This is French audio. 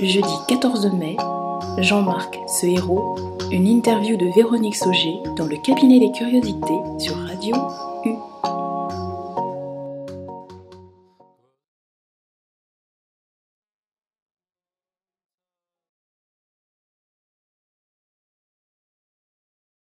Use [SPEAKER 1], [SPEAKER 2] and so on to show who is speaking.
[SPEAKER 1] Jeudi 14 mai, Jean-Marc, ce héros, une interview de Véronique Sauger dans le cabinet des curiosités sur Radio